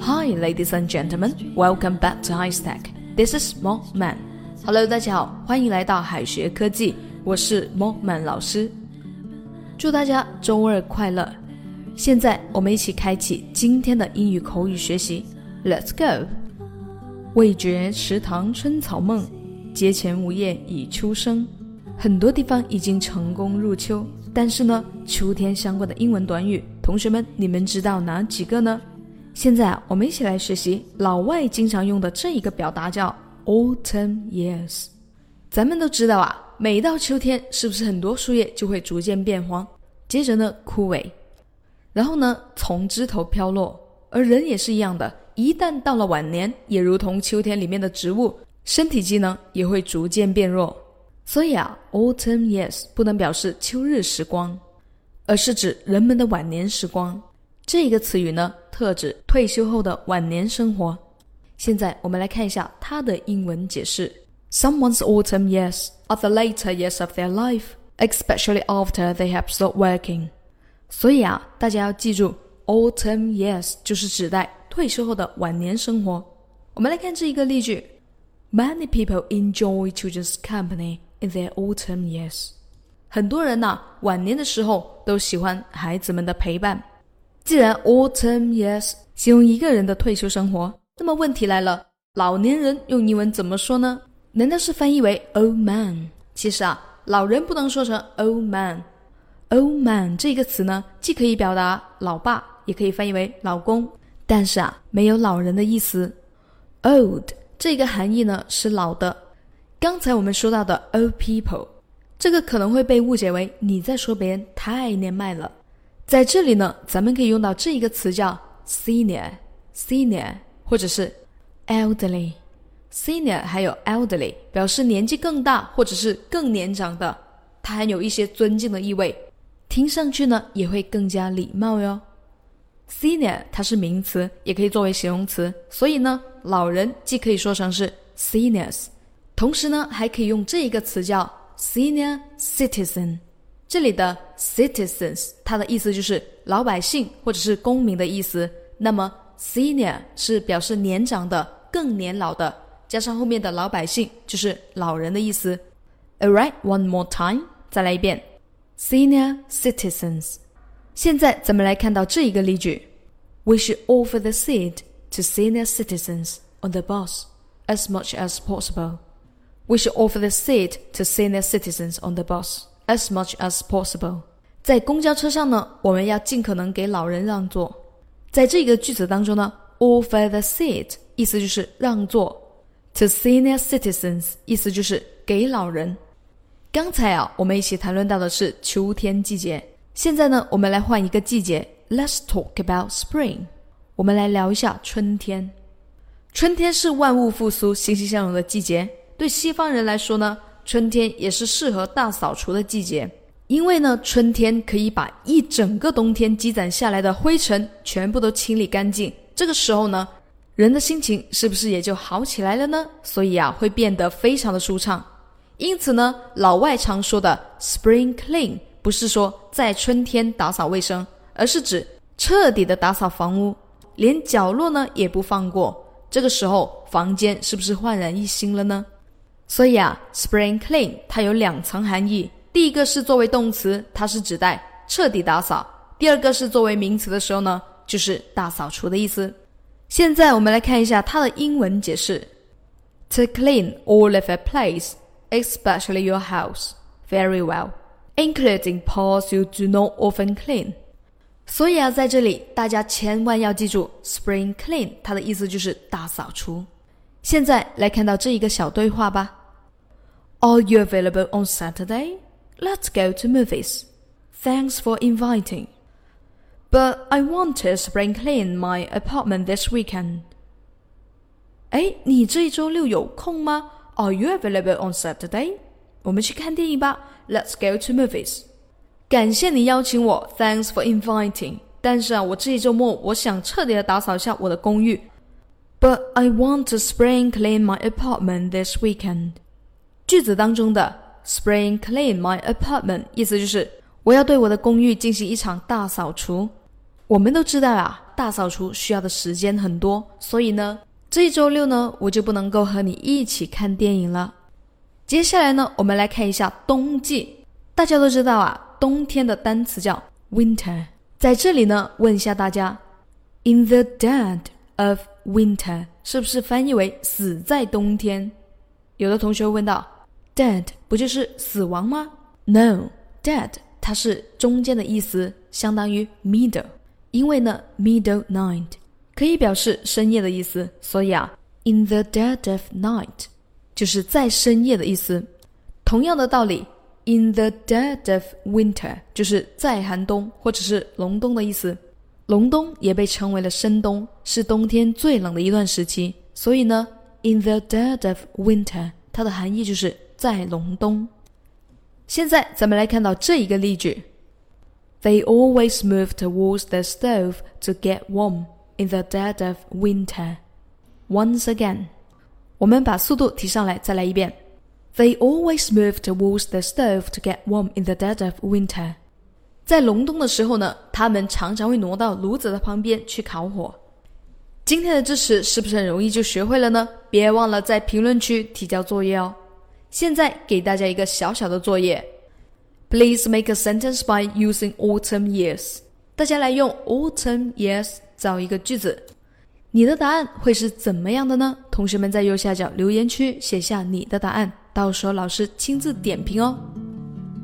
Hi, ladies and gentlemen. Welcome back to High Stack. This is Mo Man. Hello，大家好，欢迎来到海学科技，我是 Mo Man 老师。祝大家周二快乐！现在我们一起开启今天的英语口语学习。Let's go！味觉池塘春草梦，阶前梧叶已秋声。很多地方已经成功入秋，但是呢，秋天相关的英文短语，同学们你们知道哪几个呢？现在，我们一起来学习老外经常用的这一个表达，叫 autumn years。咱们都知道啊，每到秋天，是不是很多树叶就会逐渐变黄，接着呢枯萎，然后呢从枝头飘落。而人也是一样的，一旦到了晚年，也如同秋天里面的植物，身体机能也会逐渐变弱。所以啊，autumn years 不能表示秋日时光，而是指人们的晚年时光。这一个词语呢，特指退休后的晚年生活。现在我们来看一下它的英文解释：Someone's autumn years are the later years of their life, especially after they have stopped working。所以啊，大家要记住，autumn years 就是指代退休后的晚年生活。我们来看这一个例句：Many people enjoy children's company in their autumn years。很多人呐，晚年的时候都喜欢孩子们的陪伴。既然 autumn yes 形容一个人的退休生活，那么问题来了，老年人用英文怎么说呢？难道是翻译为 old man？其实啊，老人不能说成 old man。old man 这个词呢，既可以表达老爸，也可以翻译为老公，但是啊，没有老人的意思。old 这个含义呢是老的。刚才我们说到的 old people，这个可能会被误解为你在说别人太年迈了。在这里呢，咱们可以用到这一个词叫 senior，senior 或者是 elderly，senior 还有 elderly 表示年纪更大或者是更年长的，它含有一些尊敬的意味，听上去呢也会更加礼貌哟。senior 它是名词，也可以作为形容词，所以呢，老人既可以说成是 seniors，同时呢还可以用这一个词叫 senior citizen。这里的 citizens，它的意思就是老百姓或者是公民的意思。那么 senior 是表示年长的、更年老的，加上后面的老百姓就是老人的意思。Alright, one more time，再来一遍，senior citizens。现在咱们来看到这一个例句：We should offer the seat to senior citizens on the bus as much as possible. We should offer the seat to senior citizens on the bus. As much as possible，在公交车上呢，我们要尽可能给老人让座。在这个句子当中呢，offer the seat 意思就是让座，to senior citizens 意思就是给老人。刚才啊，我们一起谈论到的是秋天季节，现在呢，我们来换一个季节，Let's talk about spring。我们来聊一下春天。春天是万物复苏、欣欣向荣的季节，对西方人来说呢。春天也是适合大扫除的季节，因为呢，春天可以把一整个冬天积攒下来的灰尘全部都清理干净。这个时候呢，人的心情是不是也就好起来了呢？所以啊，会变得非常的舒畅。因此呢，老外常说的 “spring clean” 不是说在春天打扫卫生，而是指彻底的打扫房屋，连角落呢也不放过。这个时候，房间是不是焕然一新了呢？所以啊，spring clean 它有两层含义。第一个是作为动词，它是指代彻底打扫；第二个是作为名词的时候呢，就是大扫除的意思。现在我们来看一下它的英文解释：to clean all of a place, especially your house, very well, including parts you do not often clean。所以啊，在这里大家千万要记住，spring clean 它的意思就是大扫除。现在来看到这一个小对话吧。Are you available on Saturday? Let's go to movies. Thanks for inviting. But I want to spring clean my apartment this weekend. 哎，你这一周六有空吗？Are you available on Saturday? 我们去看电影吧。Let's go to movies. 感谢你邀请我，Thanks for inviting. 但是啊，我这一周末我想彻底的打扫一下我的公寓。 But I want to spring clean my apartment this weekend。句子当中的 spring clean my apartment 意思就是我要对我的公寓进行一场大扫除。我们都知道啊，大扫除需要的时间很多，所以呢，这一周六呢，我就不能够和你一起看电影了。接下来呢，我们来看一下冬季。大家都知道啊，冬天的单词叫 winter。在这里呢，问一下大家，in the dead of winter 是不是翻译为死在冬天？有的同学问到，dead 不就是死亡吗？No，dead 它是中间的意思，相当于 middle。因为呢，middle night 可以表示深夜的意思，所以啊，in the dead of night 就是在深夜的意思。同样的道理。In the dead of winter，就是在寒冬或者是隆冬的意思。隆冬也被称为了深冬，是冬天最冷的一段时期。所以呢，in the dead of winter，它的含义就是在隆冬。现在咱们来看到这一个例句：They always move towards the stove to get warm in the dead of winter. Once again，我们把速度提上来，再来一遍。They always move towards the stove to get warm in the dead of winter。 在隆冬的时候呢，他们常常会挪到炉子的旁边去烤火。今天的知识是不是很容易就学会了呢？别忘了在评论区提交作业哦。现在给大家一个小小的作业，Please make a sentence by using autumn years。大家来用 autumn years 造一个句子。你的答案会是怎么样的呢？同学们在右下角留言区写下你的答案。到时候老师亲自点评哦。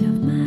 Young man